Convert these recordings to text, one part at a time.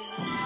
Hola,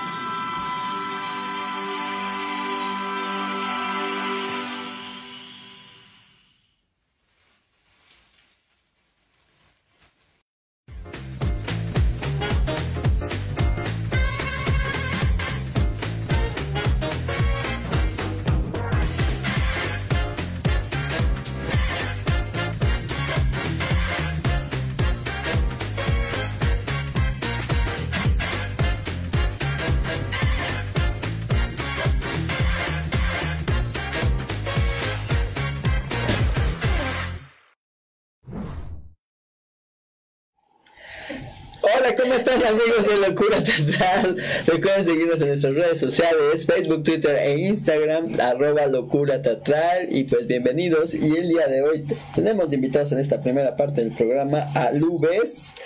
¿cómo están amigos de Locura Teatral? Recuerden seguirnos en nuestras redes sociales, Facebook, Twitter e Instagram, arroba Locura Teatral y pues bienvenidos. Y el día de hoy tenemos invitados en esta primera parte del programa a Lu Best.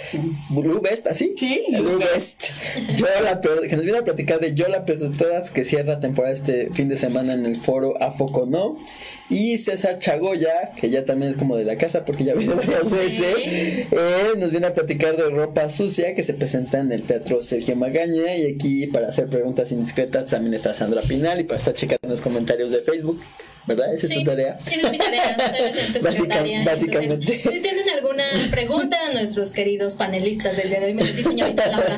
Lu Best, ¿así? Sí. Lu Best. Yo la peor, que nos viene a platicar de Yo la peor de todas, que cierra temporada este fin de semana en el foro ¿A poco no? Y César Chagoya, que ya también es como de la casa porque ya vino varias veces, eh, nos viene a platicar de ropa sucia que se presenta en el Teatro Sergio Magaña. Y aquí para hacer preguntas indiscretas también está Sandra Pinal y para estar checando los comentarios de Facebook. ¿Verdad? Esa es tu tarea. Sí, es mi tarea, soy docente Básica- básicamente. Entonces, si tienen alguna pregunta, nuestros queridos panelistas del día de hoy, me dice señorita Laura,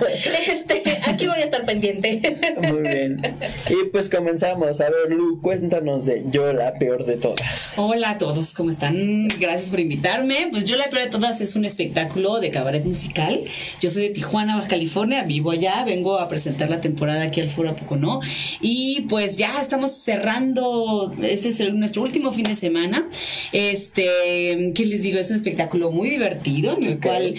este, aquí voy a estar pendiente. Muy bien. Y pues comenzamos. A ver, Lu, cuéntanos de Yo la peor de todas. Hola a todos, ¿cómo están? Gracias por invitarme. Pues yo la peor de todas es un espectáculo de cabaret musical. Yo soy de Tijuana, Baja California, vivo allá, vengo a presentar la temporada aquí al Foro Pocono y pues ya estamos cerrando, este es el- nuestro último fin de semana. Este, ¿qué les digo? Es un espectáculo muy divertido en el Ok. cual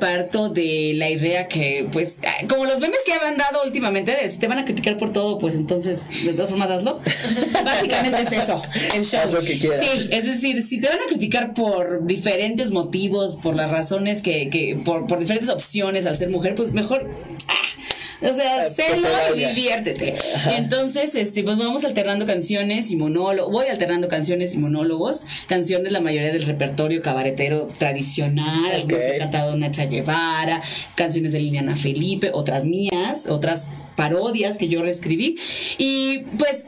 parto de la idea que pues como los memes que han dado últimamente de si te van a criticar por todo, pues entonces de todas formas hazlo. Básicamente es eso, el show. Haz lo que quieras. Sí, es decir, si te van a criticar por diferentes motivos, por las razones que, que por, por diferentes opciones al ser mujer, pues mejor. O sea, Ah, sélo y valga. diviértete. Entonces, este, pues vamos alternando canciones y monólogos. Voy alternando canciones y monólogos. Canciones, la mayoría del repertorio cabaretero tradicional. Algunos que Ok. ha cantado Nacha Guevara, canciones de Liliana Felipe, otras mías, otras parodias que yo reescribí. Y pues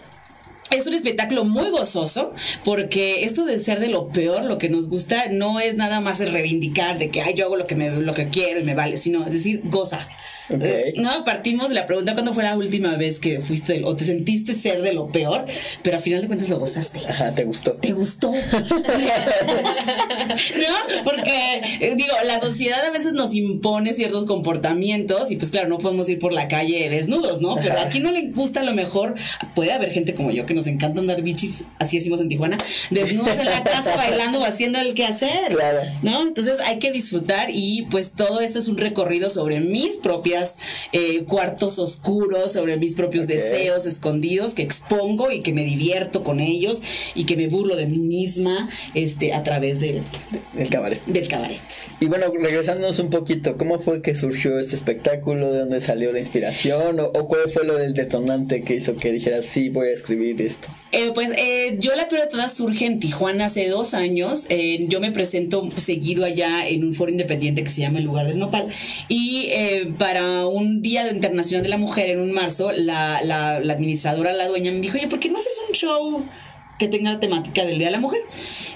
es un espectáculo muy gozoso porque esto de ser de lo peor, lo que nos gusta, no es nada más el reivindicar de que Ay, yo hago lo que, me, lo que quiero y me vale, sino es decir, goza. No, partimos de la pregunta cuándo fue la última vez que fuiste o te sentiste ser de lo peor, pero al final de cuentas lo gozaste. Ajá, ¿te gustó? ¿Te gustó? ¿No? Porque, eh, digo, la sociedad a veces nos impone ciertos comportamientos y pues claro, no podemos ir por la calle desnudos, ¿no? Pero aquí no le gusta a lo mejor, puede haber gente como yo que nos encanta andar bichis, así decimos en Tijuana, desnudos en la casa bailando o haciendo el quehacer. Claro. ¿No? Entonces hay que disfrutar y pues todo eso es un recorrido sobre mis propias eh, cuartos oscuros, sobre mis propios deseos escondidos que expongo y que me divierto con ellos y que me burlo de mí misma este, a través del, El cabaret. del cabaret. Y bueno, regresándonos un poquito, ¿cómo fue que surgió este espectáculo? ¿De dónde salió la inspiración? ¿O, o cuál fue lo del detonante que hizo que dijeras, sí, voy a escribir esto? Eh, pues eh, yo la peor de todas surge en Tijuana hace dos años. Eh, yo me presento seguido allá en un foro independiente que se llama El Lugar del Nopal. Y eh, un Día Internacional de la Mujer en un marzo, la, la, la administradora, la dueña, me dijo, oye, ¿por qué no haces un show? Que tenga la temática del Día de la Mujer.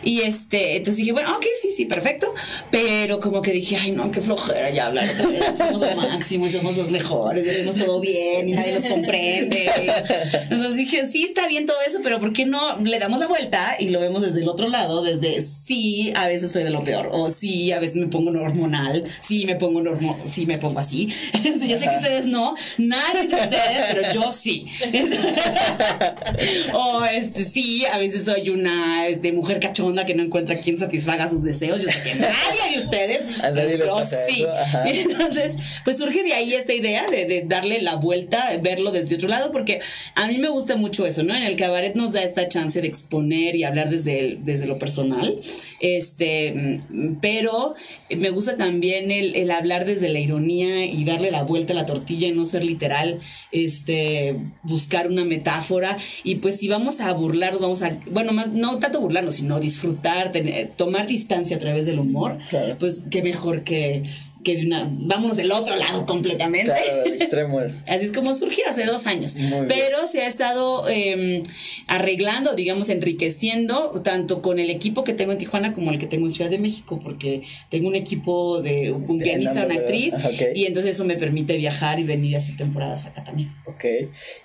Y este, entonces dije, bueno, ok, sí, sí, perfecto. Pero como que dije, ay, no, qué flojera ya hablar otra vez. Somos lo máximo somos los mejores, hacemos todo bien y nadie nos comprende. Entonces dije, sí, está bien todo eso, pero ¿por qué no le damos la vuelta y lo vemos desde el otro lado? Desde sí, a veces soy de lo peor, o sí, a veces me pongo hormonal, sí, me pongo normo, sí, me pongo así. Yo sé que ustedes no, nadie de ustedes, pero yo sí. o este, sí, a veces soy una este, mujer cachonda que no encuentra quien satisfaga sus deseos. Yo sé que nadie de ustedes, A nadie pasa sí. Entonces, pues surge de ahí esta idea de, de darle la vuelta, verlo desde otro lado, porque a mí me gusta mucho eso, ¿no? En el cabaret nos da esta chance de exponer y hablar desde, el- desde lo personal, este, pero me gusta también el, el hablar desde la ironía y darle la vuelta a la tortilla y no ser literal, este, buscar una metáfora y pues si vamos a burlarnos, vamos a, bueno, más, no tanto burlarnos, sino disfrutar, tener- tomar distancia a través del humor, Claro. pues qué mejor que que de una, vámonos del otro lado completamente. Claro, extremo. Así es como surgió hace dos años. Muy bien. Pero se ha estado eh, arreglando, digamos, enriqueciendo, tanto con el equipo que tengo en Tijuana como el que tengo en Ciudad de México, porque tengo un equipo de un De pianista, una actriz, ok. y entonces eso me permite viajar y venir a hacer temporadas acá también. Ok.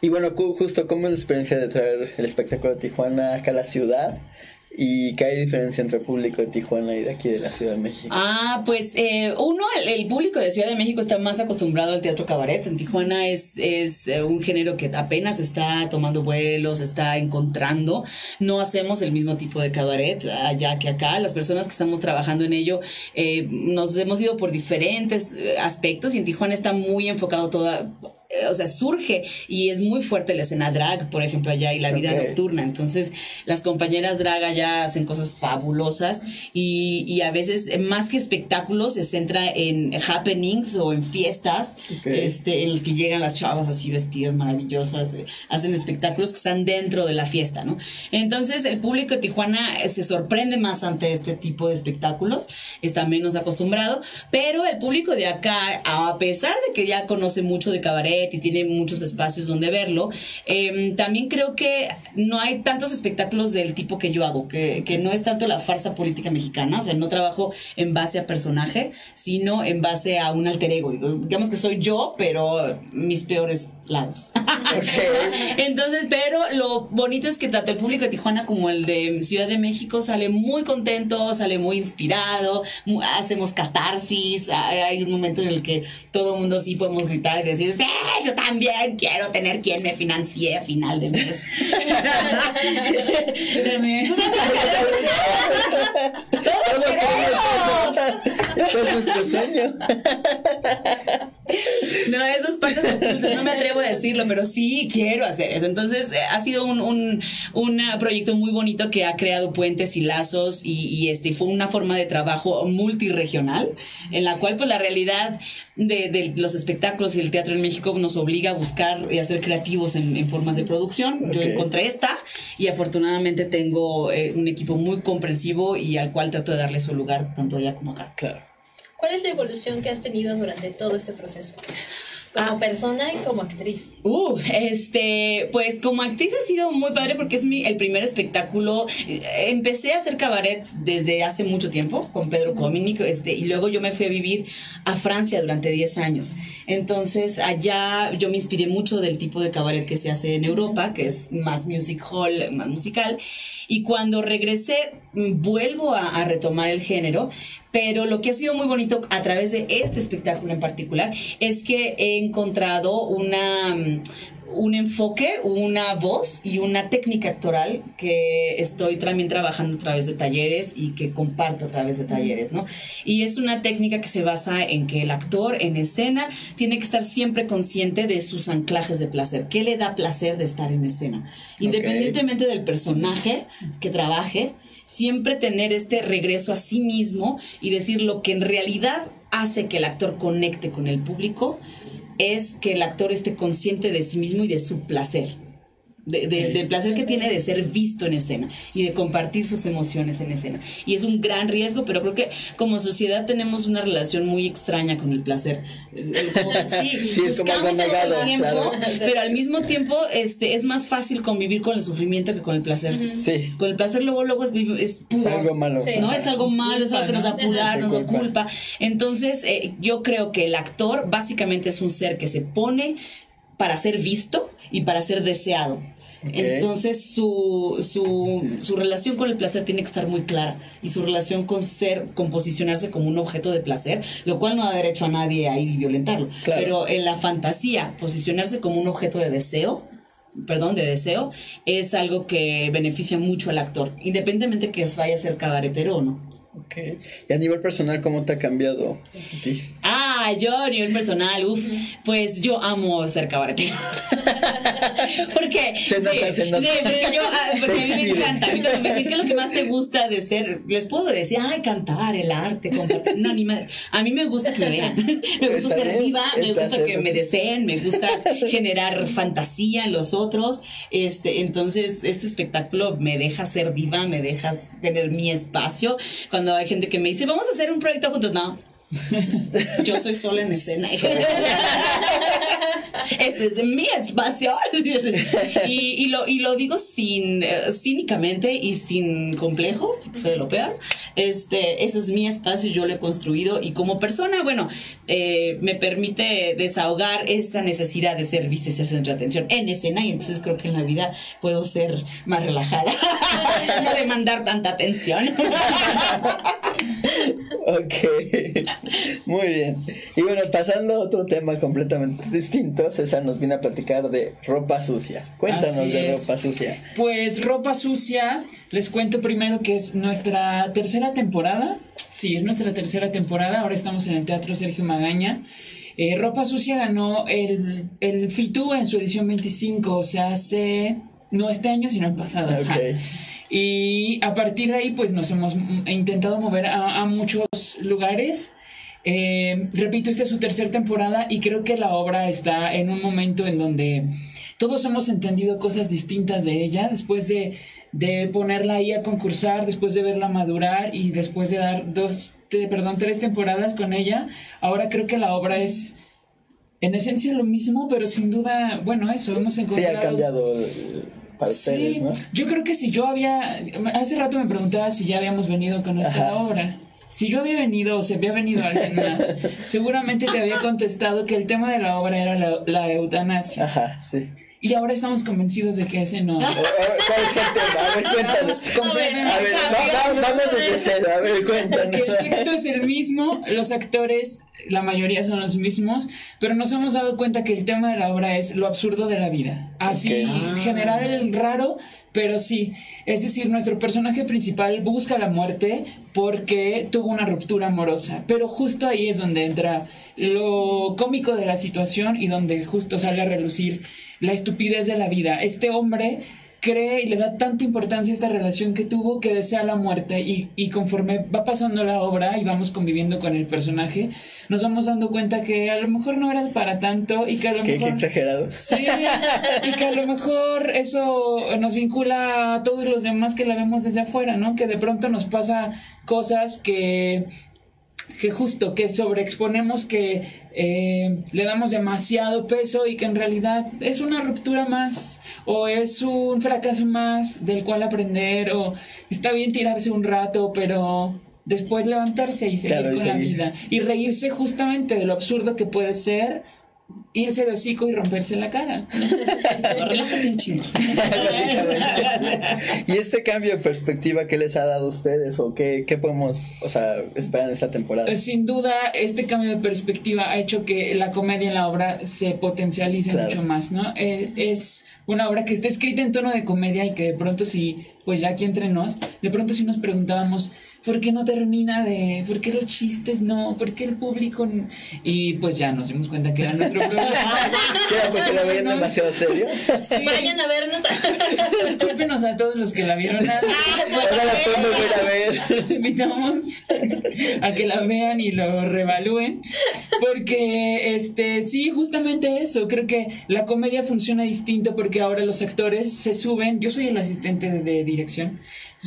Y bueno, justo, ¿cómo es la experiencia de traer el espectáculo de Tijuana acá a la ciudad? ¿Y qué hay diferencia entre el público de Tijuana y de aquí de la Ciudad de México? Ah, pues eh, uno, el, el público de Ciudad de México está más acostumbrado al teatro cabaret. En Tijuana es, es eh, un género que apenas está tomando vuelos, está encontrando. No hacemos el mismo tipo de cabaret allá que acá. Las personas que estamos trabajando en ello eh, nos hemos ido por diferentes eh, aspectos y en Tijuana está muy enfocado toda eh, o sea, surge y es muy fuerte la escena drag, por ejemplo, allá y la vida Ok. nocturna. Entonces, las compañeras drag allá hacen cosas fabulosas y, y a veces, eh, más que espectáculos, se centra en happenings o en fiestas Ok. este, en los que llegan las chavas así vestidas maravillosas, eh, hacen espectáculos que están dentro de la fiesta, ¿no? Entonces, el público de Tijuana eh, se sorprende más ante este tipo de espectáculos, está menos acostumbrado, pero el público de acá, a pesar de que ya conoce mucho de cabaret y tiene muchos espacios donde verlo, eh, también creo que no hay tantos espectáculos del tipo que yo hago, que, que no es tanto la farsa política mexicana, o sea, no trabajo en base a personaje, sino en base a un alter ego. Digamos que soy yo, pero mis peores lados. Entonces, pero lo bonito es que tanto el público de Tijuana como el de Ciudad de México sale muy contento, sale muy inspirado, hacemos catarsis, hay un momento en el que todo el mundo sí podemos gritar y decir, sí, yo también quiero tener quien me financie a final de mes. Todos es sueño. No, esas partes no me atrevo a decirlo, pero sí quiero hacer eso. Entonces, eh, ha sido un, un, un, ah, proyecto muy bonito que ha creado puentes y lazos y, y, este fue una forma de trabajo multiregional en la cual pues la realidad de, de los espectáculos y el teatro en México nos obliga a buscar y a ser creativos en, en formas de producción. Yo Ok. encontré esta y afortunadamente tengo eh, un equipo muy comprensivo y al cual trato de darle su lugar tanto allá como acá. Claro. ¿Cuál es la evolución que has tenido durante todo este proceso? Como Ah. persona y como actriz. Uh, este, pues como actriz ha sido muy padre porque es mi el primer espectáculo. Eh, Empecé a hacer cabaret desde hace mucho tiempo con Pedro Cominic, este, y luego yo me fui a vivir a Francia durante 10 años. Entonces, allá yo me inspiré mucho del tipo de cabaret que se hace en Europa, que es más music hall, más musical. Y cuando regresé, mm, vuelvo a, a retomar el género, pero lo que ha sido muy bonito a través de este espectáculo en particular es que he encontrado una mm, un enfoque, una voz y una técnica actoral que estoy también trabajando a través de talleres y que comparto a través de talleres, ¿no? Y es una técnica que se basa en que el actor en escena tiene que estar siempre consciente de sus anclajes de placer. ¿Qué le da placer de estar en escena? Independientemente del personaje que trabaje, siempre tener este regreso a sí mismo y decir lo que en realidad hace que el actor conecte con el público es que el actor esté consciente de sí mismo y de su placer. De- de- Ok. del placer que tiene de ser visto en escena y de compartir sus emociones en escena. Y es un gran riesgo, pero creo que como sociedad tenemos una relación muy extraña con el placer. Es- es como que sí, Sí, es como algo buscamos todo el negado, tiempo, claro. pero al mismo tiempo este, es más fácil convivir con el sufrimiento que con el placer. Sí. Con el placer luego, luego es, es Es puro. algo malo. Sí. ¿no? Es algo malo, es algo que nos da pudor, Sí, nos da culpa. culpa. Entonces, eh, yo creo que el actor básicamente es un ser que se pone para ser visto y para ser deseado. Entonces, su, su, su relación con el placer tiene que estar muy clara y su relación con ser, con posicionarse como un objeto de placer, lo cual no da derecho a nadie a ir y violentarlo. Claro. Pero en la fantasía, posicionarse como un objeto de deseo, perdón, de deseo, es algo que beneficia mucho al actor, independientemente que vaya a ser cabaretero o no. Ok. Y a nivel personal, ¿cómo te ha cambiado a ti? Ah, yo a nivel personal, uff, pues yo amo ser cabaretero. porque Se nota, se nota. sí, porque yo, ah, porque a mí Se me expide. encanta. A mí me dicen qué es lo que más te gusta de ser, les puedo decir, ay, cantar, el arte, compartir. No, ni madre. A mí me gusta que me vean. Me gusta ser viva, me gusta que me deseen, me gusta generar fantasía en los otros. Este, entonces, este espectáculo me deja ser viva, me deja tener mi espacio. Cuando hay gente que me dice, vamos a hacer un proyecto juntos, no. Yo soy sola en escena. este es mi espacio. y, y, lo, y lo digo sin eh, cínicamente y sin complejos, porque soy de lo peor. Este, ese es mi espacio, yo lo he construido y como persona, bueno, eh, me permite desahogar esa necesidad de servicio y ser centro de atención en escena y entonces creo que en la vida puedo ser más relajada, no demandar tanta atención. ok, muy bien. Y bueno, pasando a otro tema completamente distinto, César nos viene a platicar de ropa sucia. Cuéntanos de ropa sucia. Pues ropa sucia, les cuento primero que es nuestra tercera temporada. Sí, es nuestra tercera temporada. Ahora estamos en el Teatro Sergio Magaña. Eh, ropa sucia ganó el, el FITU en su edición 25, o sea, hace, no este año, sino el pasado. Okay. Y a partir de ahí, pues nos hemos intentado mover a, muchos lugares. Eh, repito, esta es su tercera temporada y creo que la obra está en un momento en donde todos hemos entendido cosas distintas de ella después de, de ponerla ahí a concursar, después de verla madurar y después de dar dos, perdón, tres temporadas con ella. Ahora creo que la obra es en esencia lo mismo, pero sin duda, bueno, eso, hemos encontrado... Sí, ha cambiado sí, Yo creo que si yo había, hace rato me preguntaba si ya habíamos venido con esta obra. Si yo había venido o se había venido alguien más, seguramente te había contestado que el tema de la obra era la, la eutanasia. Ajá, sí. Y ahora estamos convencidos de que ese no. ¿Cuál es el tema? A ver, cuéntanos. A ver, vamos desde cero. A ver, cuéntanos. Que el texto es el mismo, los actores, la mayoría son los mismos, pero nos hemos dado cuenta que el tema de la obra es lo absurdo de la vida. Así, general el raro, pero sí, es decir, nuestro personaje principal busca la muerte porque tuvo una ruptura amorosa, pero justo ahí es donde entra lo cómico de la situación y donde justo sale a relucir la estupidez de la vida. Este hombre cree y le da tanta importancia a esta relación que tuvo que desea la muerte y, y, conforme va pasando la obra y vamos conviviendo con el personaje, nos vamos dando cuenta que a lo mejor no era para tanto y que a lo mejor... Qué exagerado. Sí, y que a lo mejor eso nos vincula a todos los demás que la vemos desde afuera, ¿no? Que de pronto nos pasa cosas que que justo que sobreexponemos que eh, le damos demasiado peso y que en realidad es una ruptura más o es un fracaso más del cual aprender o está bien tirarse un rato pero después levantarse y seguir con la vida. Y reírse justamente de lo absurdo que puede ser irse de hocico y romperse la cara. Relájate un chingo. ¿Y este cambio de perspectiva qué les ha dado a ustedes o qué, qué podemos o sea, esperar en esta temporada? Eh, sin duda, este cambio de perspectiva ha hecho que la comedia en la obra se potencialice mucho más, ¿no? Eh, es una obra que está escrita en tono de comedia y que de pronto si, pues ya aquí entre nos, de pronto si nos preguntábamos, ¿por qué no termina de, por qué los chistes no, por qué el público y pues ya nos dimos cuenta que era nuestro problema. ¿Qué porque la veían demasiado serio? Sí. Vayan a vernos. Discúlpenos a todos los que la vieron. Ahora la podemos ver a ver. Los invitamos a que la vean y lo revalúen porque este sí, justamente eso, creo que la comedia funciona distinto porque ahora los actores se suben, yo soy el asistente de dirección.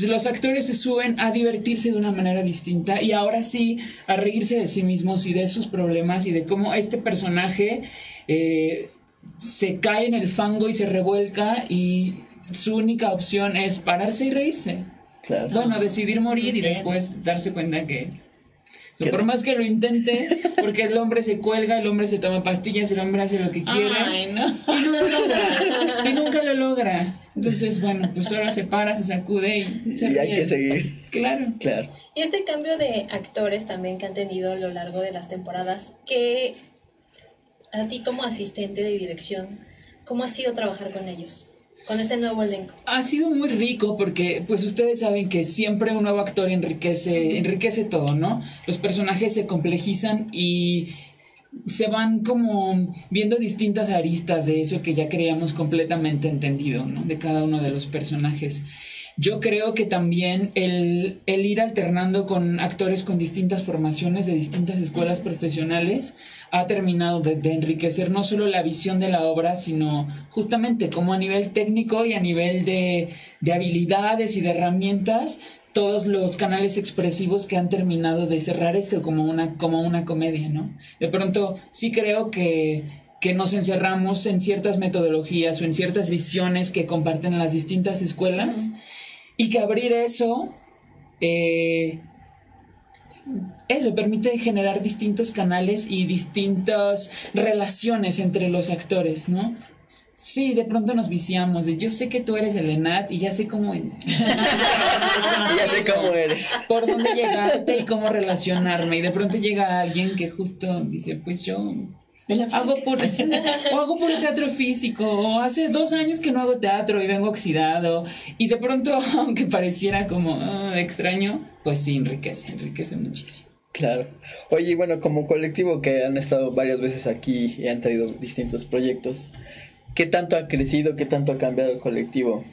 Los actores se suben a divertirse de una manera distinta y ahora sí a reírse de sí mismos y de sus problemas y de cómo este personaje eh, se cae en el fango y se revuelca y su única opción es pararse y reírse. Bueno, decidir morir y después darse cuenta que por más que lo intente, porque el hombre se cuelga, el hombre se toma pastillas, el hombre hace lo que quiere. Y no lo logra. Y nunca lo logra. Entonces, bueno, pues ahora se para, se sacude y se Y hay que seguir. Claro. Claro. Y este cambio de actores también que han tenido a lo largo de las temporadas, que a ti como asistente de dirección, ¿cómo ha sido trabajar con ellos? Con este nuevo elenco? Ha sido muy rico porque pues ustedes saben que siempre un nuevo actor enriquece, enriquece todo, ¿no? Los personajes se complejizan y se van como viendo distintas aristas de eso que ya creíamos completamente entendido, ¿no? De cada uno de los personajes. Yo creo que también el, el, ir alternando con actores con distintas formaciones de distintas escuelas profesionales ha terminado de, enriquecer no solo la visión de la obra, sino justamente como a nivel técnico y a nivel de, de habilidades y de herramientas, todos los canales expresivos que han terminado de cerrar esto como una, como una comedia, ¿no? De pronto sí creo que, que nos encerramos en ciertas metodologías o en ciertas visiones que comparten las distintas escuelas y que abrir eso, eh, eso permite generar distintos canales y distintas relaciones entre los actores, ¿no? Sí, de pronto nos viciamos. De, yo sé que tú eres el ENAT y ya sé cómo. ya sé cómo eres. Por dónde llegarte y cómo relacionarme. Y de pronto llega alguien que justo dice: Pues yo hago puro, o hago puro teatro físico, o hace dos años que no hago teatro y vengo oxidado, y de pronto, aunque pareciera como ah, extraño, pues sí, enriquece, enriquece muchísimo. Claro. Oye, bueno, como colectivo que han estado varias veces aquí y han traído distintos proyectos, ¿Qué tanto ha crecido, qué tanto ha cambiado el colectivo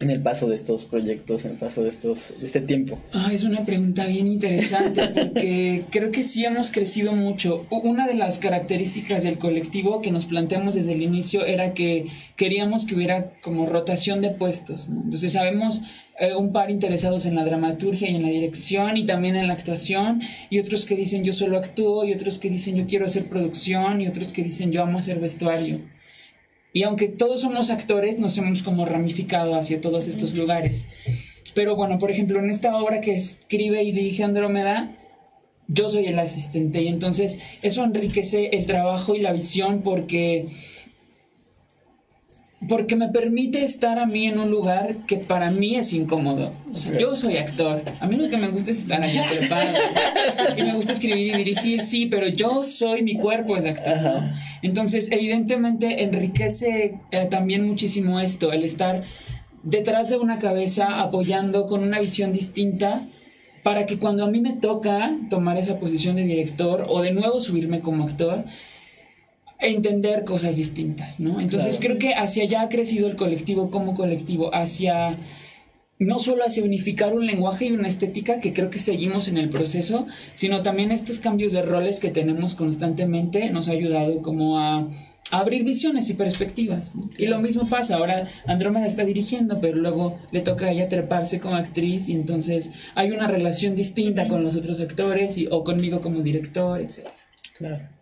en el paso de estos proyectos, en el paso de, estos, este tiempo? Ah, es una pregunta bien interesante porque creo que sí hemos crecido mucho. Una de las características del colectivo que nos planteamos desde el inicio era que queríamos que hubiera como rotación de puestos. Entonces sabemos eh, un par interesados en la dramaturgia y en la dirección y también en la actuación y otros que dicen yo solo actúo y otros que dicen yo quiero hacer producción y otros que dicen yo amo hacer vestuario. Y aunque todos somos actores, nos hemos como ramificado hacia todos estos lugares. Pero bueno, por ejemplo, en esta obra que escribe y dirige Andrómeda, yo soy el asistente y entonces eso enriquece el trabajo y la visión porque porque me permite estar a mí en un lugar que para mí es incómodo. O sea, yo soy actor. A mí lo que me gusta es estar allá preparado. y me gusta escribir y dirigir, sí, pero yo soy, mi cuerpo es actor. Entonces, evidentemente, enriquece eh, también muchísimo esto, el estar detrás de una cabeza apoyando con una visión distinta para que cuando a mí me toca tomar esa posición de director o de nuevo subirme como actor, entender cosas distintas, ¿no? Entonces creo que hacia allá ha crecido el colectivo como colectivo, hacia no solo hacia unificar un lenguaje y una estética, que creo que seguimos en el proceso, sino también estos cambios de roles que tenemos constantemente nos ha ayudado como a, abrir visiones y perspectivas. Y lo mismo pasa, ahora Andrómeda está dirigiendo, pero luego le toca a ella treparse como actriz y entonces hay una relación distinta con los otros actores y, o conmigo como director, etc. Claro.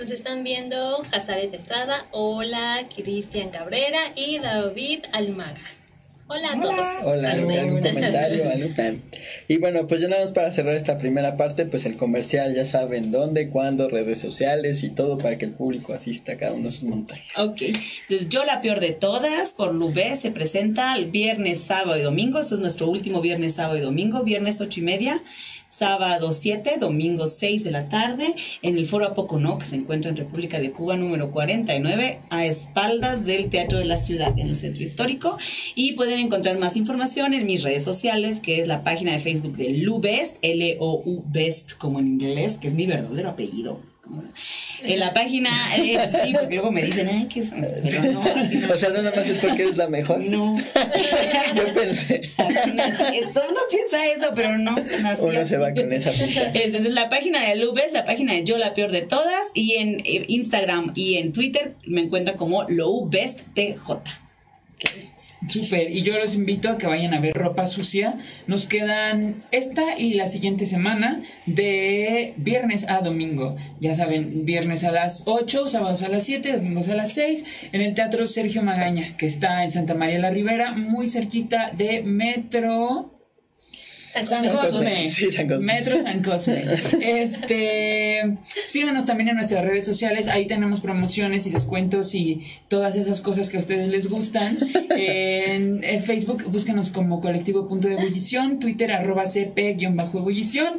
Nos están viendo Hazaret Estrada, hola, Cristian Cabrera y David Almaga. Hola a todos. Hola, ¿algún comentario? Y bueno, pues ya nada más para cerrar esta primera parte, pues el comercial, ya saben dónde, cuándo, redes sociales y todo para que el público asista a cada uno de sus montajes. Ok, entonces yo la peor de todas, por Lubé, se presenta el viernes, sábado y domingo. Este es nuestro último viernes, sábado y domingo, viernes ocho y media sábado 7, domingo 6 de la tarde, en el Foro Apocono, que se encuentra en República de Cuba número 49, a espaldas del Teatro de la Ciudad, en el Centro Histórico. Y pueden encontrar más información en mis redes sociales, que es la página de Facebook de Lubest, L-O-U Best como en inglés, que es mi verdadero apellido. En la página, eh, sí, porque luego me dicen, ay, que es. Pero no, O sea, nada más es porque eres la mejor. No. Yo pensé. Todo el mundo piensa eso, pero no. Uno se va con esa pinta. Es, la página de Lubes, la página de Yo la peor de todas, y en eh, Instagram y en Twitter me encuentran como LowBestTJ. Súper, y yo los invito a que vayan a ver Ropa Sucia. Nos quedan esta y la siguiente semana de viernes a domingo. Ya saben, viernes a las 8, sábados a las 7, domingos a las 6, en el Teatro Sergio Magaña, que está en Santa María la Ribera, muy cerquita de Metro. San Cosme. Metro San Cosme. Este, síganos también en nuestras redes sociales. Ahí tenemos promociones y descuentos y todas esas cosas que a ustedes les gustan. En, Facebook, búsquenos como colectivo punto de ebullición. Twitter, arroba cp-ebullición.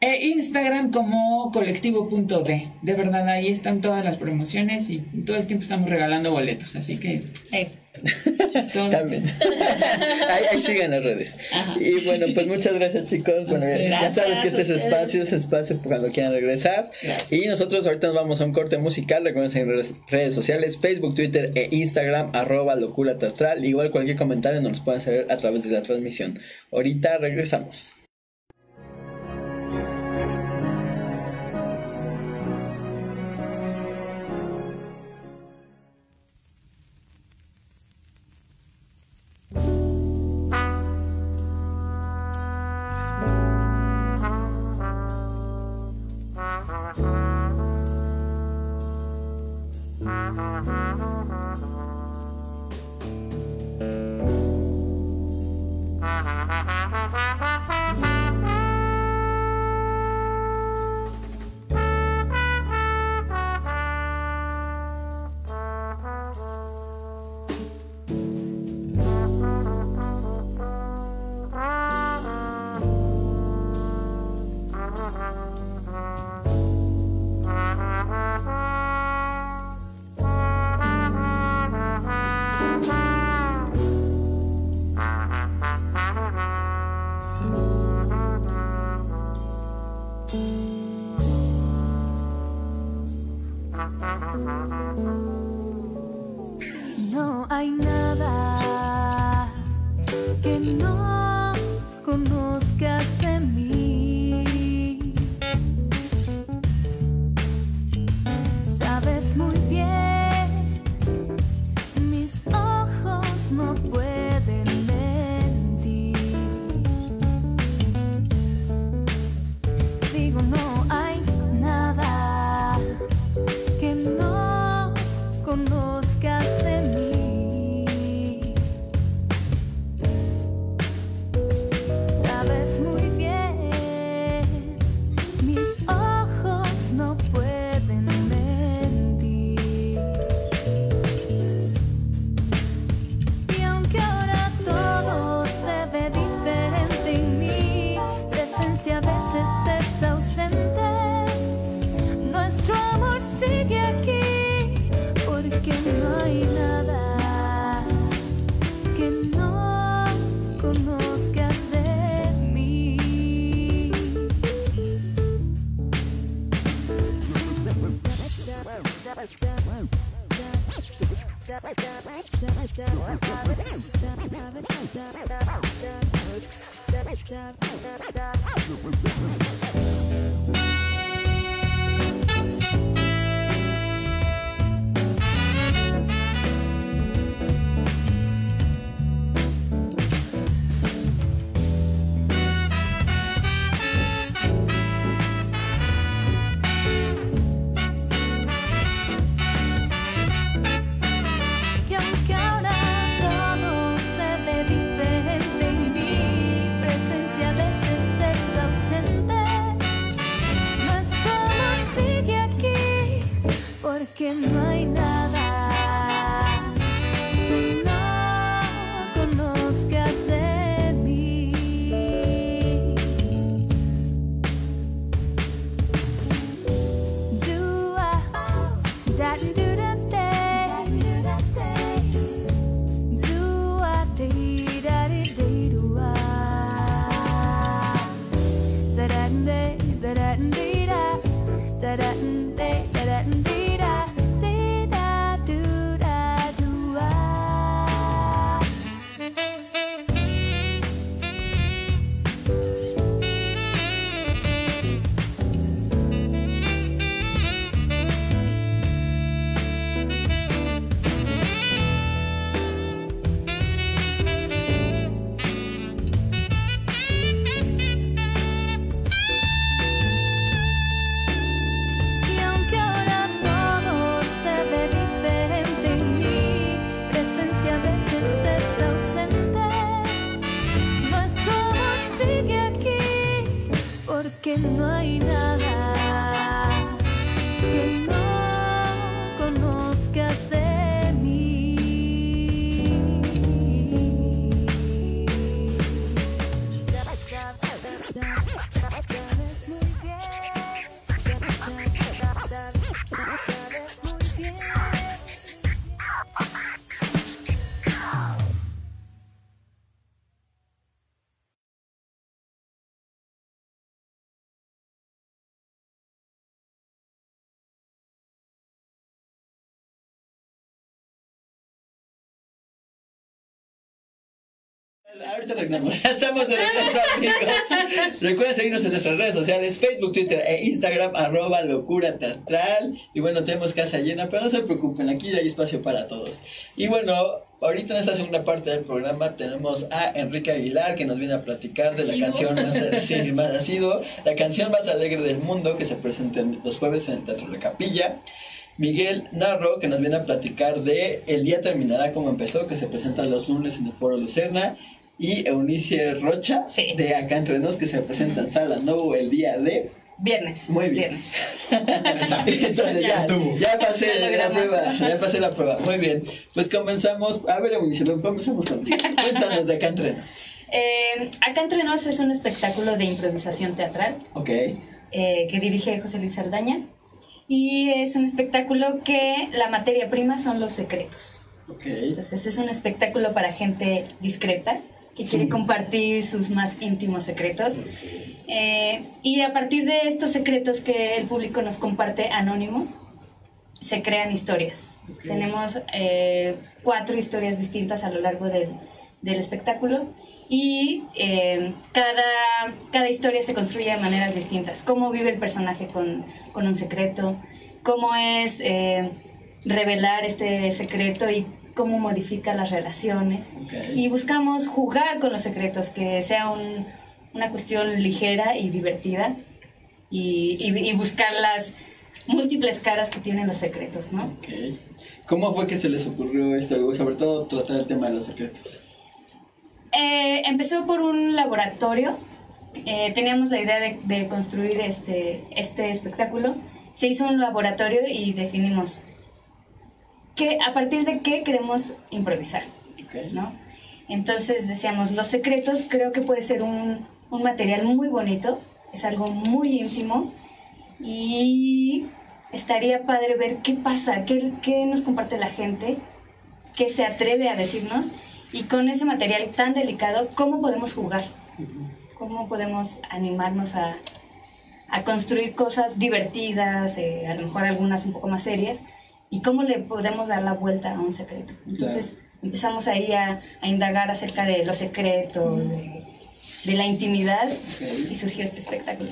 E Instagram como colectivo.d. De verdad, ahí están todas las promociones y todo el tiempo estamos regalando boletos. Así que. Eh. También. ahí, sigan las redes. Y bueno, pues muchas gracias, chicos. Bueno, ya sabes que este es espacio, es espacio cuando quieran regresar. Y nosotros ahorita nos vamos a un corte musical. Recuerden en redes sociales: Facebook, Twitter e Instagram, arroba locura teatral. Igual cualquier comentario nos pueden hacer a través de la transmisión. Ahorita regresamos. conoce. Ahorita regresamos, ya estamos de regreso, amigos. Recuerden seguirnos en nuestras redes sociales, Facebook, Twitter e Instagram, arroba locura teatral. Y bueno, tenemos casa llena, pero no se preocupen, aquí hay espacio para todos. Y bueno, ahorita en esta segunda parte del programa tenemos a Enrique Aguilar, que nos viene a platicar de la canción más, sí, más asiduo, la canción más alegre del mundo, que se presenta en- los jueves en el Teatro La Capilla. Miguel Narro, que nos viene a platicar de El día terminará como empezó, que se presenta los lunes en el Foro Lucerna. Y Eunice Rocha, Sí. de Acá Entre Nos, que se presenta en Sala Novo el día de... Viernes. Muy bien. Viernes. Entonces ya, ya, pasé Ya la prueba, ya pasé la prueba. Muy bien, pues comenzamos. A ver, Eunice, comenzamos contigo. Cuéntanos de Acá Entre Nos. Eh, Acá Entre Nos es un espectáculo de improvisación teatral Ok. eh, que dirige José Luis Ardaña y es un espectáculo que la materia prima son los secretos. Ok. Entonces es un espectáculo para gente discreta que quiere compartir sus más íntimos secretos. Eh, y a partir de estos secretos que el público nos comparte anónimos, se crean historias. Tenemos eh, cuatro historias distintas a lo largo del, del espectáculo y eh, cada, cada historia se construye de maneras distintas. Cómo vive el personaje con, con un secreto, cómo es eh, revelar este secreto y cómo modifica las relaciones. Ok. Y buscamos jugar con los secretos, que sea un- una cuestión ligera y divertida y, y- y buscar las múltiples caras que tienen los secretos, ¿no? Ok. ¿Cómo fue que se les ocurrió esto? Sobre todo tratar el tema de los secretos. Eh, empezó por un laboratorio. Eh, teníamos la idea de, de construir este, este espectáculo. Se hizo un laboratorio y definimos que, a partir de qué queremos improvisar. ¿no? Entonces decíamos, los secretos creo que puede ser un, un material muy bonito, es algo muy íntimo y estaría padre ver qué pasa, qué, qué nos comparte la gente, qué se atreve a decirnos y con ese material tan delicado, ¿cómo podemos jugar? ¿Cómo podemos animarnos a, a construir cosas divertidas, eh, a lo mejor algunas un poco más serias, y cómo le podemos dar la vuelta a un secreto. Entonces empezamos ahí a, a indagar acerca de los secretos, de, de la intimidad, y surgió este espectáculo.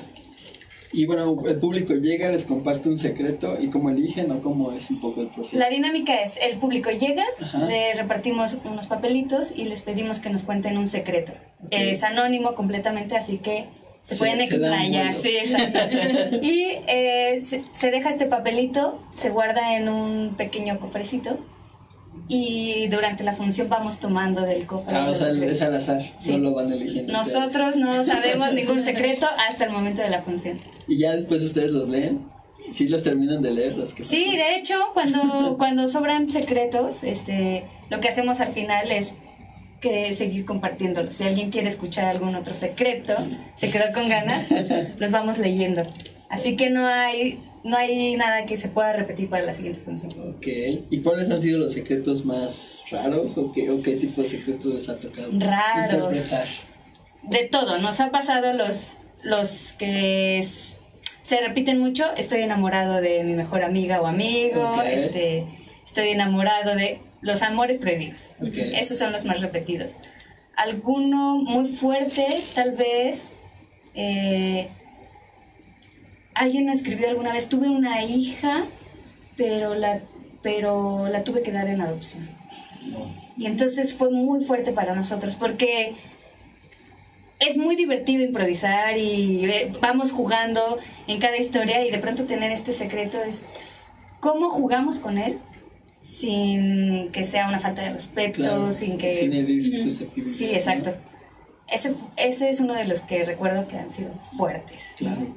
Y bueno, el público llega, les comparte un secreto y cómo eligen o cómo es un poco el proceso. La dinámica es, el público llega, Ajá. le repartimos unos papelitos y les pedimos que nos cuenten un secreto. Es anónimo completamente, así que se, pueden se explayar. Sí, exacto. y eh, se, se deja este papelito, se guarda en un pequeño cofrecito y durante la función vamos tomando del cofre. Ah, o sea, es al azar, Sí. no lo van eligiendo. ustedes. Nosotros no sabemos ningún secreto hasta el momento de la función. Y ya después ustedes los leen. Sí los terminan de leer los que Sí, de hecho, cuando, cuando sobran secretos, este, lo que hacemos al final es que seguir compartiéndolos. Si alguien quiere escuchar algún otro secreto, se quedó con ganas, los vamos leyendo. Así que no hay, no hay nada que se pueda repetir para la siguiente función. Ok. ¿Y cuáles han sido los secretos más raros o qué, o qué tipo de secretos les ha tocado Raros. interpretar? De todo, nos ha pasado los, los que se repiten mucho. Estoy enamorado de mi mejor amiga o amigo. Este, estoy enamorado de los amores prohibidos. Esos son los más repetidos. Alguno muy fuerte, tal vez. eh, alguien escribió alguna vez, tuve una hija, pero la, pero la tuve que dar en adopción. Y entonces fue muy fuerte para nosotros porque es muy divertido improvisar y eh, vamos jugando en cada historia y de pronto tener este secreto es cómo jugamos con él sin que sea una falta de respeto, Claro, sin que... sin herir Sí, ¿no? exacto. Ese, ese es uno de los que recuerdo que han sido fuertes. Claro.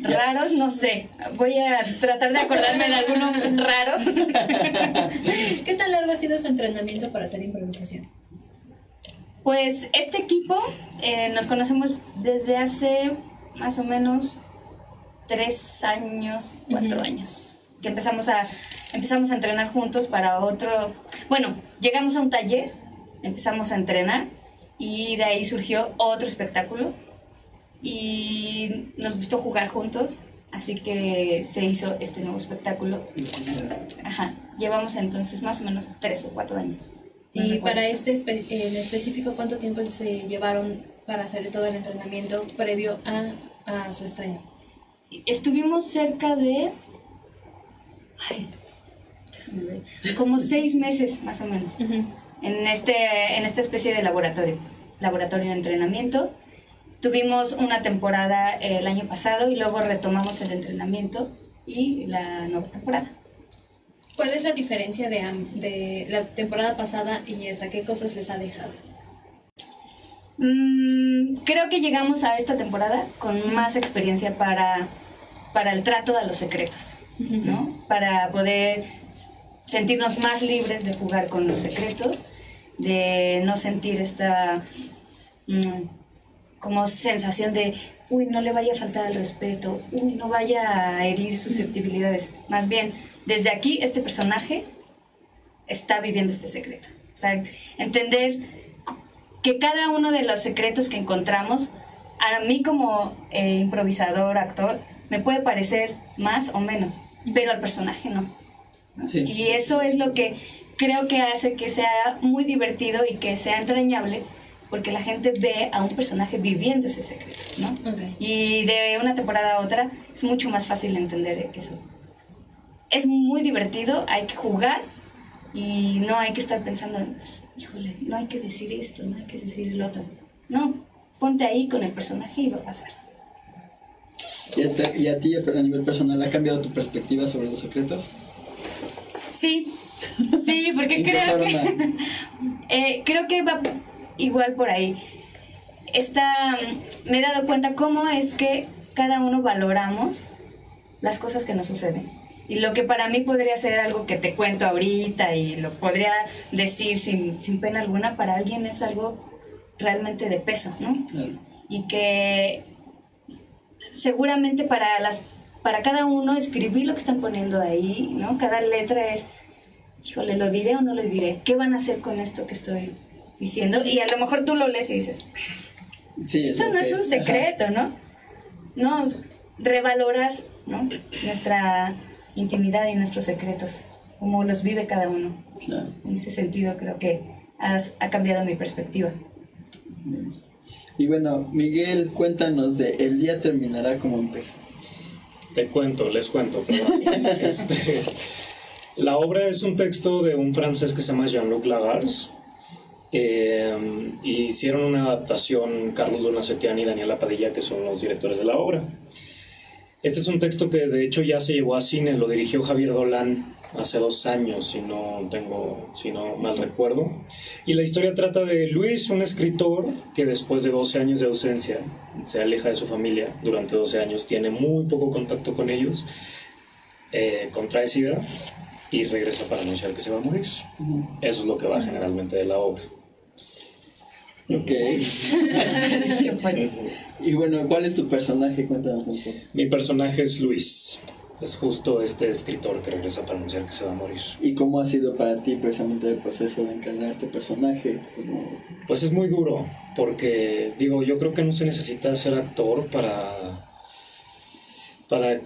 Raros, no sé. Voy a tratar de acordarme de alguno raro. ¿Qué tan largo ha sido su entrenamiento para hacer improvisación? Pues este equipo eh, nos conocemos desde hace más o menos tres años, cuatro años, que empezamos a, empezamos a entrenar juntos para otro, bueno, llegamos a un taller, empezamos a entrenar y de ahí surgió otro espectáculo y nos gustó jugar juntos, así que se hizo este nuevo espectáculo. Ajá, llevamos entonces más o menos tres o cuatro años. No Y para este espe- en específico, ¿cuánto tiempo se llevaron para hacer todo el entrenamiento previo a, a su estreno? estuvimos cerca de. Ay, déjame ver. Como seis meses más o menos. En, este, en esta especie de laboratorio. Laboratorio de entrenamiento. Tuvimos una temporada el año pasado y luego retomamos el entrenamiento y la nueva temporada. ¿Cuál es la diferencia de, de la temporada pasada y esta? ¿Qué cosas les ha dejado? Mm, creo que llegamos a esta temporada con más experiencia para, para el trato de los secretos, ¿no? Para poder sentirnos más libres de jugar con los secretos, de no sentir esta mm, como sensación de, uy, no le vaya a faltar el respeto, uy, no vaya a herir susceptibilidades. Más bien, desde aquí, este personaje está viviendo este secreto. O sea, entender que cada uno de los secretos que encontramos, a mí como eh, improvisador, actor, me puede parecer más o menos, pero al personaje no. Sí. Y eso es lo que creo que hace que sea muy divertido y que sea entrañable, porque la gente ve a un personaje viviendo ese secreto, ¿no? Ok. Y de una temporada a otra es mucho más fácil entender eso. Es muy divertido, hay que jugar y no hay que estar pensando, híjole, no hay que decir esto, no hay que decir el otro. No, ponte ahí con el personaje y va a pasar. ¿Y a, ti- y a ti, a nivel personal, ha cambiado tu perspectiva sobre los secretos? Sí, sí, porque ¿En qué creo que... Eh, creo que va igual por ahí. Esta, me he dado cuenta cómo es que cada uno valoramos las cosas que nos suceden. Y lo que para mí podría ser algo que te cuento ahorita y lo podría decir sin, sin pena alguna, para alguien es algo realmente de peso, ¿no? Claro. y que seguramente para las para cada uno escribir lo que están poniendo ahí, ¿no? Cada letra es, híjole, ¿lo diré o no lo diré? ¿Qué van a hacer con esto que estoy diciendo? Y a lo mejor tú lo lees y dices, Sí, esto no es un ajá. secreto, ¿no? No, revalorar, ¿no? Nuestra intimidad y nuestros secretos, cómo los vive cada uno. Claro. En ese sentido creo que has- ha cambiado mi perspectiva. Y bueno, Miguel, cuéntanos de El día terminará como empezó. Te cuento, les cuento. Este, la obra es un texto de un francés que se llama Jean-Luc Lagars. Eh, hicieron una adaptación Carlos Luna Setián y Daniela Padilla, que son los directores de la obra. Este es un texto que de hecho ya se llevó a cine, lo dirigió Javier Dolan hace dos años, si no tengo, si no mal recuerdo. Y la historia trata de Luis, un escritor que después de 12 años de ausencia se aleja de su familia durante 12 años, tiene muy poco contacto con ellos, eh, contrae sida y regresa para anunciar que se va a morir. Eso es lo que va generalmente de la obra. Ok. y bueno, ¿cuál es tu personaje? Cuéntanos un poco. Mi personaje es Luis. Es justo este escritor que regresa para anunciar que se va a morir. ¿Y cómo ha sido para ti precisamente el proceso de encarnar este personaje? Pues es muy duro, porque digo, yo creo que no se necesita ser actor para. para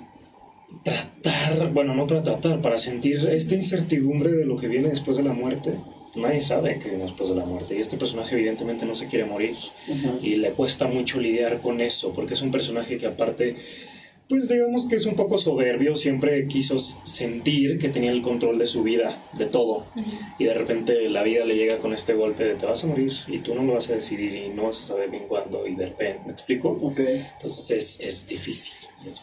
tratar, bueno, no para tratar, para sentir esta incertidumbre de lo que viene después de la muerte. Nadie sabe que viene después de la muerte, y este personaje evidentemente no se quiere morir. Y le cuesta mucho lidiar con eso, porque es un personaje que aparte, pues digamos que es un poco soberbio, siempre quiso sentir que tenía el control de su vida, de todo. Y de repente la vida le llega con este golpe de te vas a morir y tú no lo vas a decidir y no vas a saber bien cuándo y de repente, ¿me explico? Ok. Entonces es, es difícil es.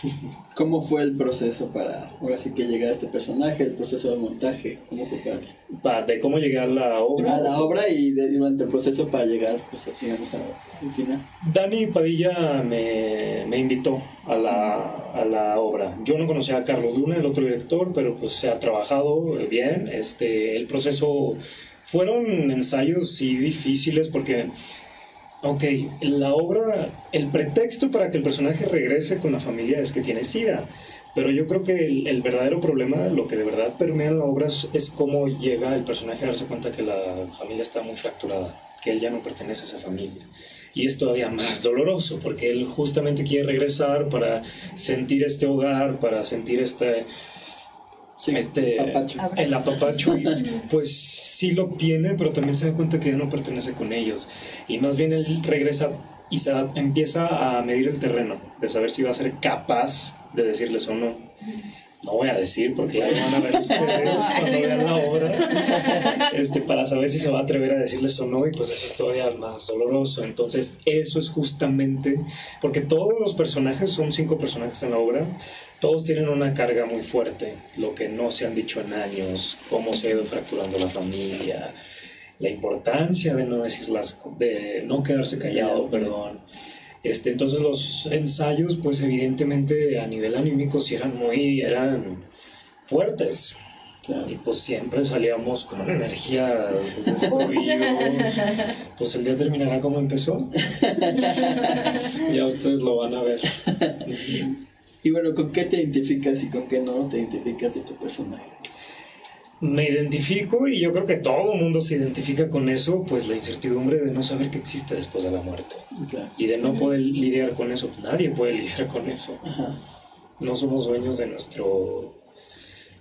¿Cómo fue el proceso para, ahora sí que llegar a este personaje, el proceso de montaje? ¿Cómo fue para ti? Pa- de cómo llegué a la obra. A la obra y de- durante el proceso para llegar, pues, digamos, al final. Dani Padilla me, me invitó a la, a la obra. Yo no conocía a Carlos Luna, el otro director, pero pues se ha trabajado bien. Este, el proceso fueron ensayos sí difíciles porque, ok, la obra, el pretexto para que el personaje regrese con la familia es que tiene sida. Pero yo creo que el, verdadero problema, lo que de verdad permea en la obra es, es cómo llega el personaje a darse cuenta que la familia está muy fracturada, que él ya no pertenece a esa familia. Y es todavía más doloroso porque él justamente quiere regresar para sentir este hogar, para sentir este, Sí, este papacho. el apapacho y pues sí lo tiene pero también se da cuenta que ya no pertenece con ellos. Y más bien él regresa y se da- empieza a medir el terreno de saber si va a ser capaz de decirles o no. No voy a decir porque ya lo van a ver ustedes cuando vean la obra. este, para saber si se va a atrever a decirles o no y pues eso es todavía más doloroso. Entonces eso es justamente porque todos los personajes son cinco personajes en la obra todos tienen una carga muy fuerte lo que no se han dicho en años cómo se ha ido fracturando la familia la importancia de no decir las de no quedarse callado perdón este, entonces los ensayos, pues evidentemente a nivel anímico sí eran muy, eran fuertes. Claro. Y pues siempre salíamos con una energía pues. Pues el día terminará como empezó. ya ustedes lo van a ver. Y bueno, ¿con qué te identificas y con qué no te identificas de tu personaje? Me identifico y yo creo que todo el mundo se identifica con eso, pues la incertidumbre de no saber qué existe después de la muerte Claro. y de no poder lidiar con eso. Nadie puede lidiar con eso. Ajá. No somos dueños de nuestro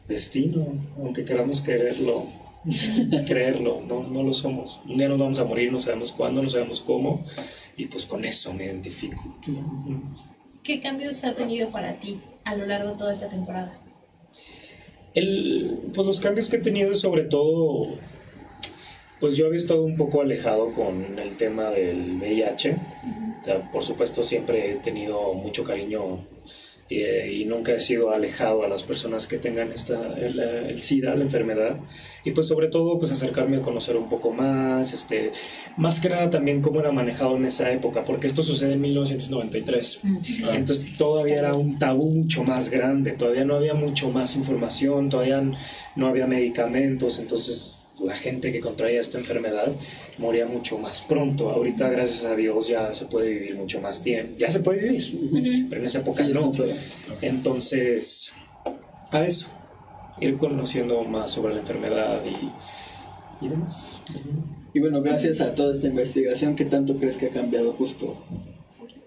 destino, aunque queramos quererlo, creerlo, no, no lo somos. Un día nos vamos a morir, no sabemos cuándo, no sabemos cómo, y pues con eso me identifico. ¿Qué cambios ha tenido para ti a lo largo de toda esta temporada? El, pues los cambios que he tenido sobre todo, pues yo había estado un poco alejado con el tema del VIH. O sea, por supuesto siempre he tenido mucho cariño eh, y nunca he sido alejado a las personas que tengan esta, el, el SIDA, la enfermedad. Y pues sobre todo pues acercarme a conocer un poco más, este, más que nada también cómo era manejado en esa época, porque esto sucede en 1993. Entonces todavía era un tabú mucho más grande, todavía no había mucho más información, todavía no había medicamentos, entonces la gente que contraía esta enfermedad moría mucho más pronto. Ahorita, gracias a Dios, ya se puede vivir mucho más tiempo. Ya se puede vivir, pero en esa época Sí, no. Entonces, a eso, ir conociendo más sobre la enfermedad y, y demás. Y bueno, gracias a toda esta investigación, ¿qué tanto crees que ha cambiado justo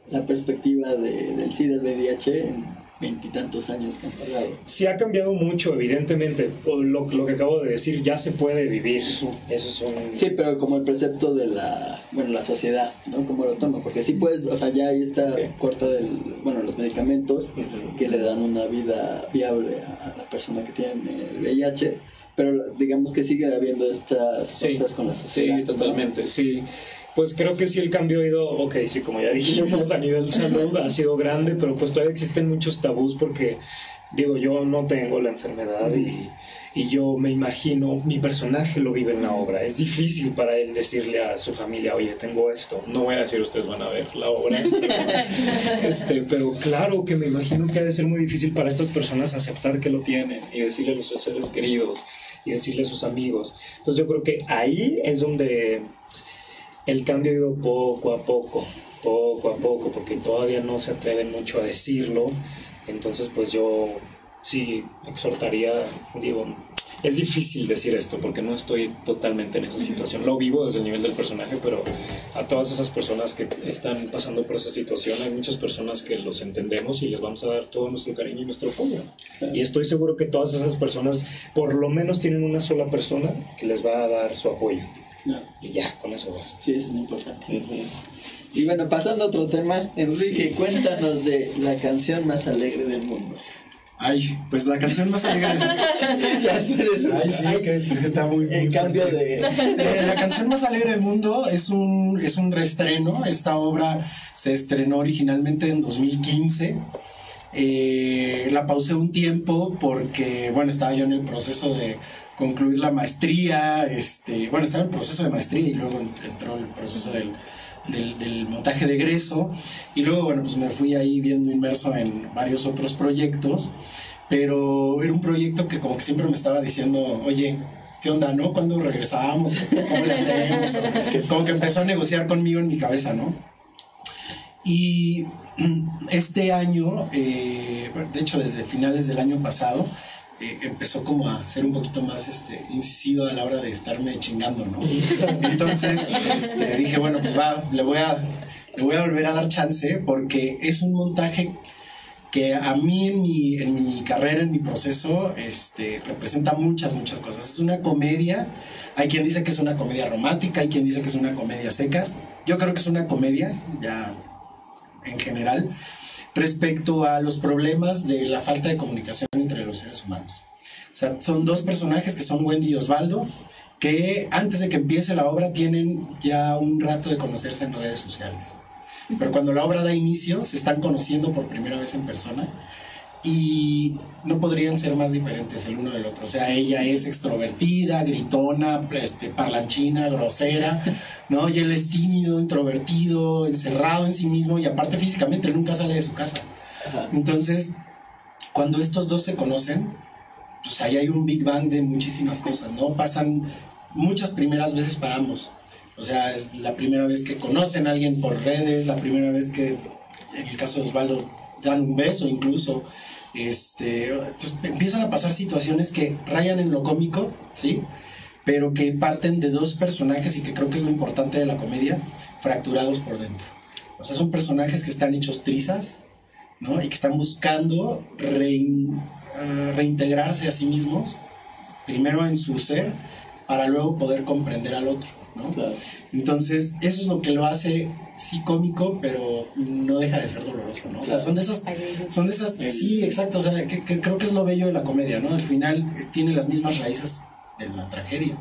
la perspectiva de, del SIDA, del VIH en veintitantos años que han pasado? Sí ha cambiado mucho, evidentemente. Lo, lo que acabo de decir, ya se puede vivir. Eso es un... Sí, pero como el precepto de la, bueno, la sociedad, ¿no? Como lo toma, porque sí puedes, o sea, ya ahí está corta del, bueno, los medicamentos que le dan una vida viable a, la persona que tiene el VIH, pero digamos que sigue habiendo estas Sí, cosas con la sociedad. Sí, ¿no? totalmente, sí. Pues creo que sí el cambio ha ido, ok, sí, como ya dijimos, a nivel salud ha sido grande, pero pues todavía existen muchos tabús porque, digo, yo no tengo la enfermedad y, y yo me imagino, mi personaje lo vive en la obra. Es difícil para él decirle a su familia, oye, tengo esto. No voy a decir, ustedes van a ver la obra. este, pero claro que me imagino que ha de ser muy difícil para estas personas aceptar que lo tienen y decirle a sus seres queridos y decirle a sus amigos. Entonces yo creo que ahí es donde el cambio ha ido poco a poco, poco a poco, porque todavía no se atreven mucho a decirlo. Entonces, pues yo sí exhortaría, digo, es difícil decir esto porque no estoy totalmente en esa situación. Lo vivo desde el nivel del personaje, pero a todas esas personas que están pasando por esa situación, hay muchas personas que los entendemos y les vamos a dar todo nuestro cariño y nuestro apoyo. Y estoy seguro que todas esas personas, por lo menos, tienen una sola persona que les va a dar su apoyo. No, Y ya, con eso basta. sí, eso es muy importante. Y bueno, pasando a otro tema, Enrique, cuéntanos de la canción más alegre del mundo. Ay, pues la canción más alegre. Ya después Ay, sí, es que, es que está muy. en muy cambio de... Eh, la canción más alegre del mundo es un, es un reestreno. Esta obra se estrenó originalmente en 2015. Eh, la pausé un tiempo porque, bueno, estaba yo en el proceso de concluir la maestría. Este, bueno, estaba en el proceso de maestría y luego entró el proceso del, del, del montaje de egreso. Y luego, bueno, pues me fui ahí viendo inmerso en varios otros proyectos. Pero era un proyecto que como que siempre me estaba diciendo, oye, ¿qué onda, no? ¿Cuándo regresamos? ¿Cómo le hacemos? Como que empezó a negociar conmigo en mi cabeza, ¿no? Y este año, eh, de hecho desde finales del año pasado, eh, empezó como a ser un poquito más este, incisivo a la hora de estarme chingando, ¿no? Entonces este, dije, bueno, pues va, le voy, a, le voy a volver a dar chance porque es un montaje que a mí en mi, en mi carrera, en mi proceso, este, representa muchas, muchas cosas. Es una comedia, hay quien dice que es una comedia romántica, hay quien dice que es una comedia secas. Yo creo que es una comedia, ya en general, respecto a los problemas de la falta de comunicación entre los seres humanos. O sea, son dos personajes que son Wendy y Osvaldo, que antes de que empiece la obra tienen ya un rato de conocerse en redes sociales. Pero cuando la obra da inicio, se están conociendo por primera vez en persona y no podrían ser más diferentes el uno del otro. O sea, ella es extrovertida, gritona, este, parlanchina, grosera, ¿no? Y él es tímido, introvertido, encerrado en sí mismo y aparte físicamente nunca sale de su casa. Entonces, cuando estos dos se conocen, pues ahí hay un Big Bang de muchísimas cosas, ¿no? Pasan muchas primeras veces para ambos. O sea, es la primera vez que conocen a alguien por redes, la primera vez que, en el caso de Osvaldo, dan un beso incluso. Este, entonces empiezan a pasar situaciones que rayan en lo cómico, ¿sí? Pero que parten de dos personajes y que creo que es lo importante de la comedia, fracturados por dentro. O sea, son personajes que están hechos trizas, ¿no? Y que están buscando ah, reintegrarse a sí mismos, primero en su ser, para luego poder comprender al otro, ¿no? Claro. Entonces, eso es lo que lo hace sí cómico, pero no deja de ser doloroso, ¿no? O sea, son de esas, son de esas, sí, exacto, o sea, que, que creo que es lo bello de la comedia, ¿no? Al final eh, tiene las mismas raíces de la tragedia.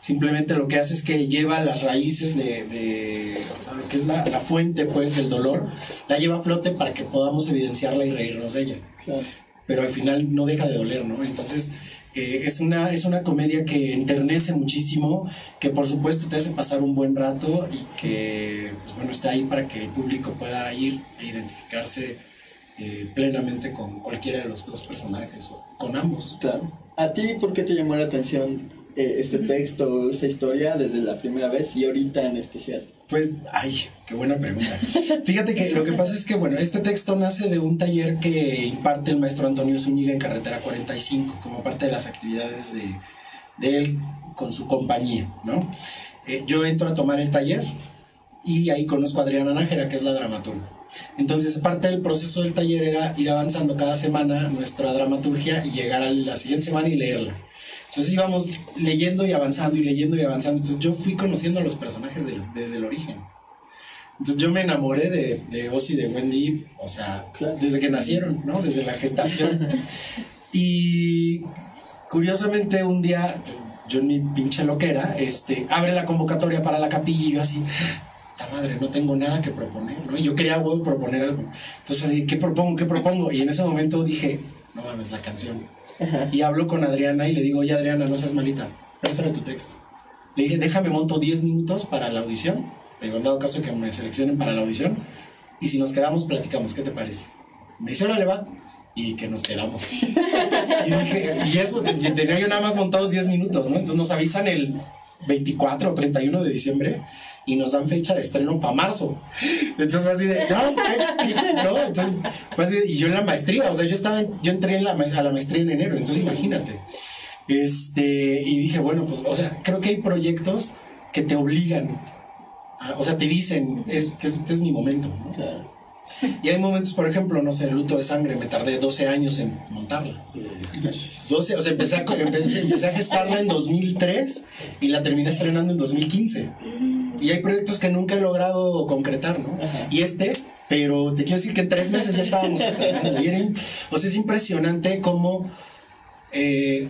Simplemente lo que hace es que lleva las raíces de, de o sea, lo que es la, la fuente, pues, del dolor, la lleva a flote para que podamos evidenciarla y reírnos de ella Claro. pero al final no deja de doler, ¿no? Entonces, eh, es, una, es una comedia que enternece muchísimo, que por supuesto te hace pasar un buen rato y que, pues bueno, está ahí para que el público pueda ir e identificarse eh, plenamente con cualquiera de los dos personajes o con ambos. Claro. ¿A ti por qué te llamó la atención eh, este texto, esta historia desde la primera vez y ahorita en especial? Pues, ay, qué buena pregunta. Fíjate que lo que pasa es que, bueno, este texto nace de un taller que imparte el maestro Antonio Zúñiga en Carretera 45, como parte de las actividades de, él con su compañía, ¿no? Eh, yo entro a tomar el taller y ahí conozco a Adriana Nájera, que es la dramaturga. Entonces, parte del proceso del taller era ir avanzando cada semana nuestra dramaturgia y llegar a la siguiente semana y leerla. Entonces íbamos leyendo y avanzando y leyendo y avanzando. Entonces yo fui conociendo a los personajes des- desde el origen. Entonces yo me enamoré de, de Ozzy y de Wendy, o sea, Claro. desde que nacieron, ¿no? Desde la gestación. y curiosamente un día, yo en mi pinche loquera, este, abre la convocatoria para la capilla y yo así, ¡ta madre, no tengo nada que proponer, ¿no? Y yo quería güey, proponer algo. Entonces, ¿qué propongo? ¿Qué propongo? Y en ese momento dije, no mames, la canción. Y hablo con Adriana y le digo, oye Adriana, no seas malita, préstame tu texto. Le dije, déjame monto 10 minutos para la audición. Le digo, en dado caso que me seleccionen para la audición. Y si nos quedamos, platicamos, ¿qué te parece? Me dice, órale, va. Y que nos quedamos. y dije, y eso, te- tenía yo nada más montados 10 minutos, ¿no? Entonces nos avisan el 24 o 31 de diciembre y nos dan fecha de estreno para marzo. Entonces fue así de, no, ¿qué? no, entonces fue así de- y yo en la maestría, o sea, yo estaba, en- yo entré en la, a la maestría en enero, entonces imagínate. Este, y dije, bueno, pues, o sea, creo que hay proyectos que te obligan, a- o sea, te dicen, es, que este es mi momento, ¿no? Claro. Y hay momentos, por ejemplo, no sé, el luto de sangre, me tardé 12 años en montarla. 12, o sea, empecé a, co- empecé, empecé a gestarla en 2003 y la terminé estrenando en 2015. Y hay proyectos que nunca he logrado concretar, ¿no? Y este, pero te quiero decir que en tres meses ya estábamos estrenando. Y era im- o sea, es impresionante cómo eh,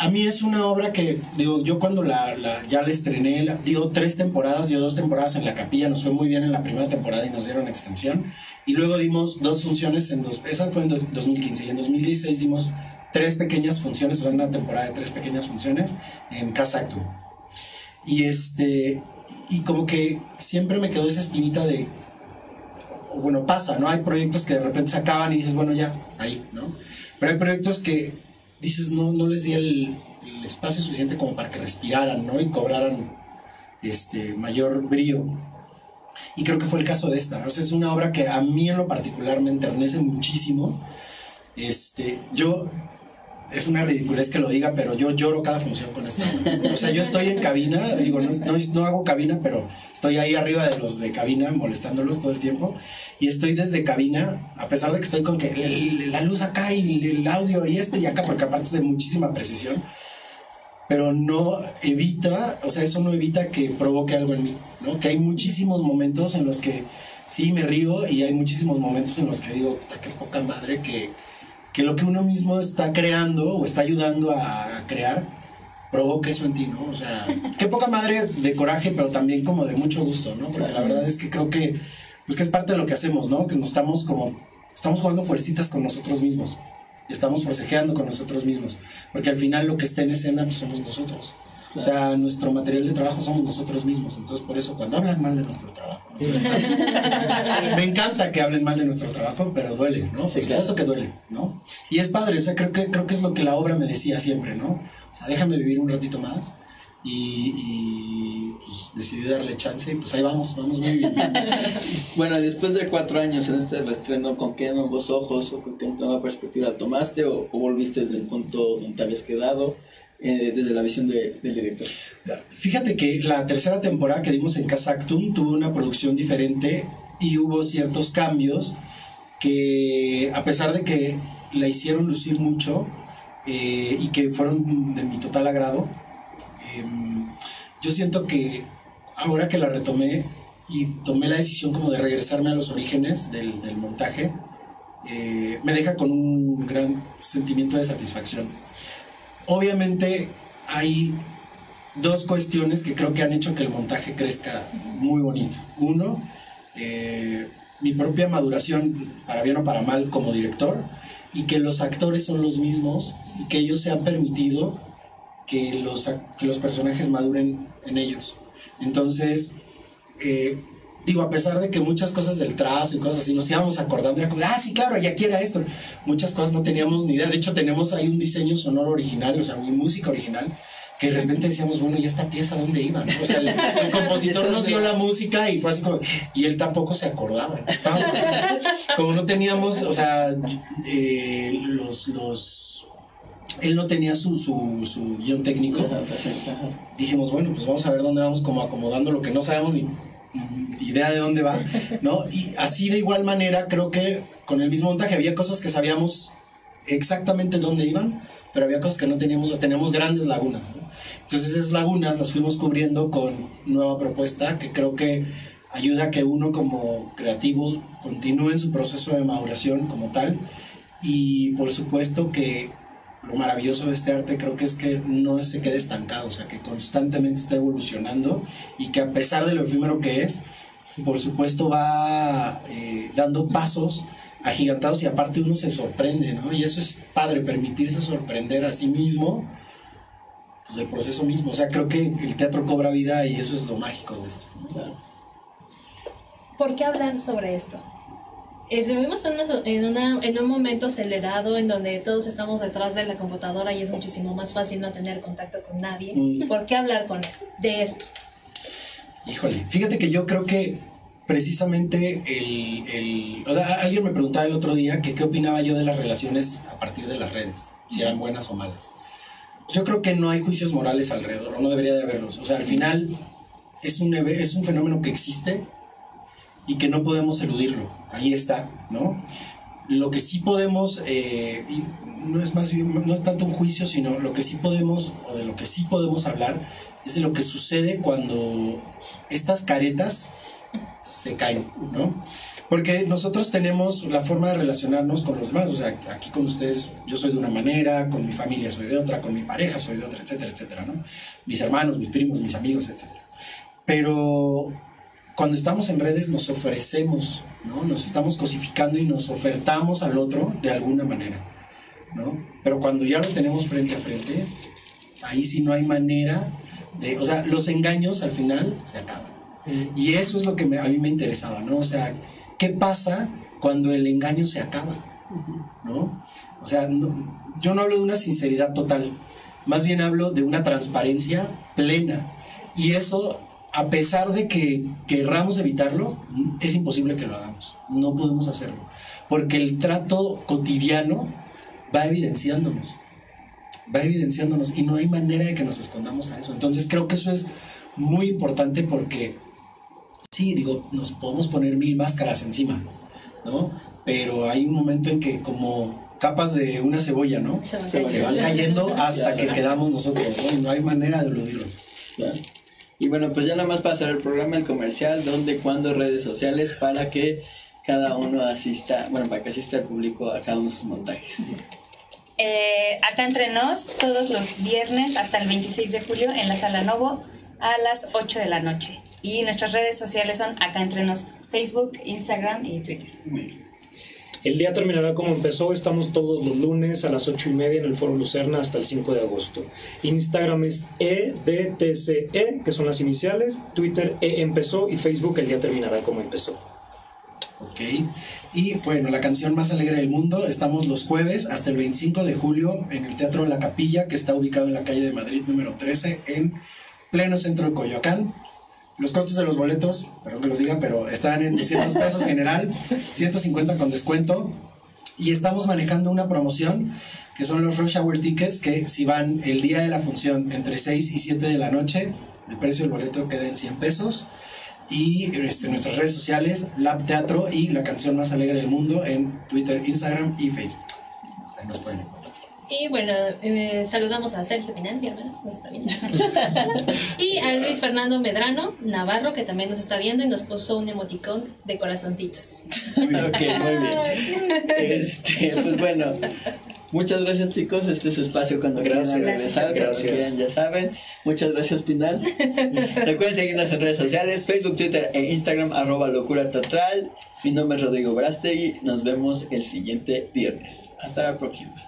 a mí es una obra que, digo, yo cuando la, la- ya la estrené, la- digo, tres temporadas, dio dos temporadas en la capilla, nos fue muy bien en la primera temporada y nos dieron extensión. Y luego dimos dos funciones en dos, esa fue en dos- 2015 y en 2016 dimos tres pequeñas funciones, fue una temporada de tres pequeñas funciones en Casa Actu. Y este, y como que siempre me quedó esa espinita de, bueno, pasa, ¿no? Hay proyectos que de repente se acaban y dices, bueno, ya, ahí, ¿no? Pero hay proyectos que dices, no, no les di el, espacio suficiente como para que respiraran, ¿no? Y cobraran este, mayor brío. Y creo que fue el caso de esta. O sea, es una obra que a mí en lo particular me enternece muchísimo. Este, yo, es una ridiculez que lo diga, pero yo lloro cada función con esta. O sea, yo estoy en cabina, digo, no, no, no hago cabina, pero estoy ahí arriba de los de cabina molestándolos todo el tiempo. Y estoy desde cabina, a pesar de que estoy con que la luz acá y el audio y esto y acá, porque aparte es de muchísima precisión pero no evita, o sea, eso no evita que provoque algo en mí, ¿no? Que hay muchísimos momentos en los que sí me río y hay muchísimos momentos en los que digo, "Puta, qué poca madre que, que lo que uno mismo está creando o está ayudando a, crear provoque eso en ti, ¿no? O sea, qué poca madre de coraje, pero también como de mucho gusto, ¿no? Porque la verdad es que creo que, pues que es parte de lo que hacemos, ¿no? Que nos estamos como, estamos jugando fuercitas con nosotros mismos. Y estamos forcejeando con nosotros mismos. Porque al final lo que está en escena pues, somos nosotros. O sea, nuestro material de trabajo somos nosotros mismos. Entonces, por eso, cuando hablan mal de nuestro trabajo, me encanta que hablen mal de nuestro trabajo, pero duele, ¿no? Por Sí, claro. supuesto que duele, ¿no? Y es padre, o sea, creo que, creo que es lo que la obra me decía siempre, ¿no? O sea, déjame vivir un ratito más y, y, pues, decidí darle chance y pues ahí vamos, vamos muy bien. Bueno, después de cuatro años en este reestreno, ¿con qué nuevos ojos o con qué nueva perspectiva tomaste o, o volviste desde el punto donde te habías quedado, eh, desde la visión de- del director? Fíjate que la tercera temporada que dimos en Casa Actum tuvo una producción diferente y hubo ciertos cambios que a pesar de que la hicieron lucir mucho eh, y que fueron de mi total agrado, em, yo siento que ahora que la retomé y tomé la decisión como de regresarme a los orígenes del, del montaje, eh, me deja con un gran sentimiento de satisfacción. Obviamente hay dos cuestiones que creo que han hecho que el montaje crezca muy bonito. Uno, eh, mi propia maduración, para bien o para mal, como director, y que los actores son los mismos y que ellos se han permitido que los, que los personajes maduren en ellos. Entonces, eh, digo, a pesar de que muchas cosas del trazo y cosas así nos íbamos acordando, era como, ah, sí, claro, ya quiera esto. Muchas cosas no teníamos ni idea. De hecho, tenemos ahí un diseño sonoro original, o sea, música original, que de repente decíamos, bueno, ¿y esta pieza dónde iba? no? O sea, el, el compositor nos dio la música y fue así como, y él tampoco se acordaba. Estábamos, como no teníamos, o sea, eh, los, los, él no tenía su, su, su guion técnico Ajá, así, ajá. dijimos, bueno, pues vamos a ver dónde vamos como acomodando lo que no sabemos ni idea de dónde va, ¿no? Y así de igual manera creo que con el mismo montaje había cosas que sabíamos exactamente dónde iban, pero había cosas que no teníamos, teníamos grandes lagunas, ¿no? Entonces esas lagunas las fuimos cubriendo con nueva propuesta que creo que ayuda a que uno como creativo continúe en su proceso de maduración como tal y por supuesto que lo maravilloso de este arte creo que es que no se quede estancado, o sea, que constantemente está evolucionando y que a pesar de lo efímero que es, por supuesto va eh, dando pasos agigantados y aparte uno se sorprende, ¿no? Y eso es padre, permitirse sorprender a sí mismo, pues el proceso mismo, o sea, creo que el teatro cobra vida y eso es lo mágico de esto. ¿no? ¿Por qué hablar sobre esto? Eh, vivimos en, una en, una- en un momento acelerado en donde todos estamos detrás de la computadora y es muchísimo más fácil no tener contacto con nadie. Mm. ¿Por qué hablar con de esto? Híjole, fíjate que yo creo que precisamente el, el- O sea, alguien me preguntaba el otro día que qué opinaba yo de las relaciones a partir de las redes, si eran buenas o malas. Yo creo que no hay juicios morales alrededor, o no debería de haberlos. O sea, al final es un, es un fenómeno que existe y que no podemos eludirlo. Ahí está, ¿no? Lo que sí podemos, eh, no es más no es tanto un juicio, sino lo que sí podemos, o de lo que sí podemos hablar, es de lo que sucede cuando estas caretas se caen, ¿no? Porque nosotros tenemos la forma de relacionarnos con los demás, o sea, aquí con ustedes yo soy de una manera, con mi familia soy de otra, con mi pareja soy de otra, etcétera, etcétera, ¿no? Mis hermanos, mis primos, mis amigos, etcétera. Pero cuando estamos en redes nos ofrecemos, ¿no? Nos estamos cosificando y nos ofertamos al otro de alguna manera, ¿no? Pero cuando ya lo tenemos frente a frente, ahí sí no hay manera de, o sea, los engaños al final se acaban. Y eso es lo que me- a mí me interesaba, ¿no? O sea, ¿qué pasa cuando el engaño se acaba? ¿No? O sea, no- yo no hablo de una sinceridad total, más bien hablo de una transparencia plena. Y eso, a pesar de que querramos evitarlo, es imposible que lo hagamos. No podemos hacerlo. Porque el trato cotidiano va evidenciándonos va evidenciándonos y no hay manera de que nos escondamos a eso. Entonces creo que eso es muy importante porque, sí, digo, nos podemos poner mil máscaras encima, ¿no? Pero hay un momento en que como capas de una cebolla, ¿no? Se van Se van cayendo. hasta que quedamos nosotros, ¿no? Y no hay manera de eludirlo. Y bueno, pues ya nada más para hacer el programa, el comercial, dónde, cuándo, redes sociales, para que cada uno asista, bueno, para que asista el público a cada uno de sus montajes. Eh, acá entre nos, todos los viernes hasta el 26 de julio en la Sala Novo a las 8 de la noche. Y nuestras redes sociales son acá entre nos, Facebook, Instagram y Twitter. El día terminará como empezó. Estamos todos los lunes a las 8 y media en el Foro Lucerna hasta el 5 de agosto. Instagram es E EDTCE, que son las iniciales. Twitter E empezó y Facebook el día terminará como empezó. ¿ok? Y bueno, la canción más alegre del mundo, estamos los jueves hasta el 25 de julio en el Teatro La Capilla, que está ubicado en la calle de Madrid número 13, en pleno centro de Coyoacán. Los costos de los boletos, perdón que los diga, pero están en 200 pesos general, 150 con descuento. Y estamos manejando una promoción que son los Rush Hour Tickets, que si van el día de la función entre 6 y 7 de la noche, el precio del boleto queda en 100 pesos. Y este, nuestras redes sociales, Lab Teatro y la canción más alegre del mundo en Twitter, Instagram y Facebook. Ahí nos pueden encontrar. Y bueno, eh, saludamos a Sergio Pinanti, ¿verdad? ¿No está bien? y a Luis Fernando Medrano Navarro, que también nos está viendo y nos puso un emoticón de corazoncitos. ok, muy bien. Este, pues bueno, muchas gracias chicos. Este es su espacio cuando Gracias, quieran regresar. Gracias. quieran, ya saben. Muchas gracias, Pinal. Recuerden seguirnos en redes sociales, Facebook, Twitter e Instagram, arroba locura teatral. Mi nombre es Rodrigo Brastegui. Nos vemos el siguiente viernes. Hasta la próxima.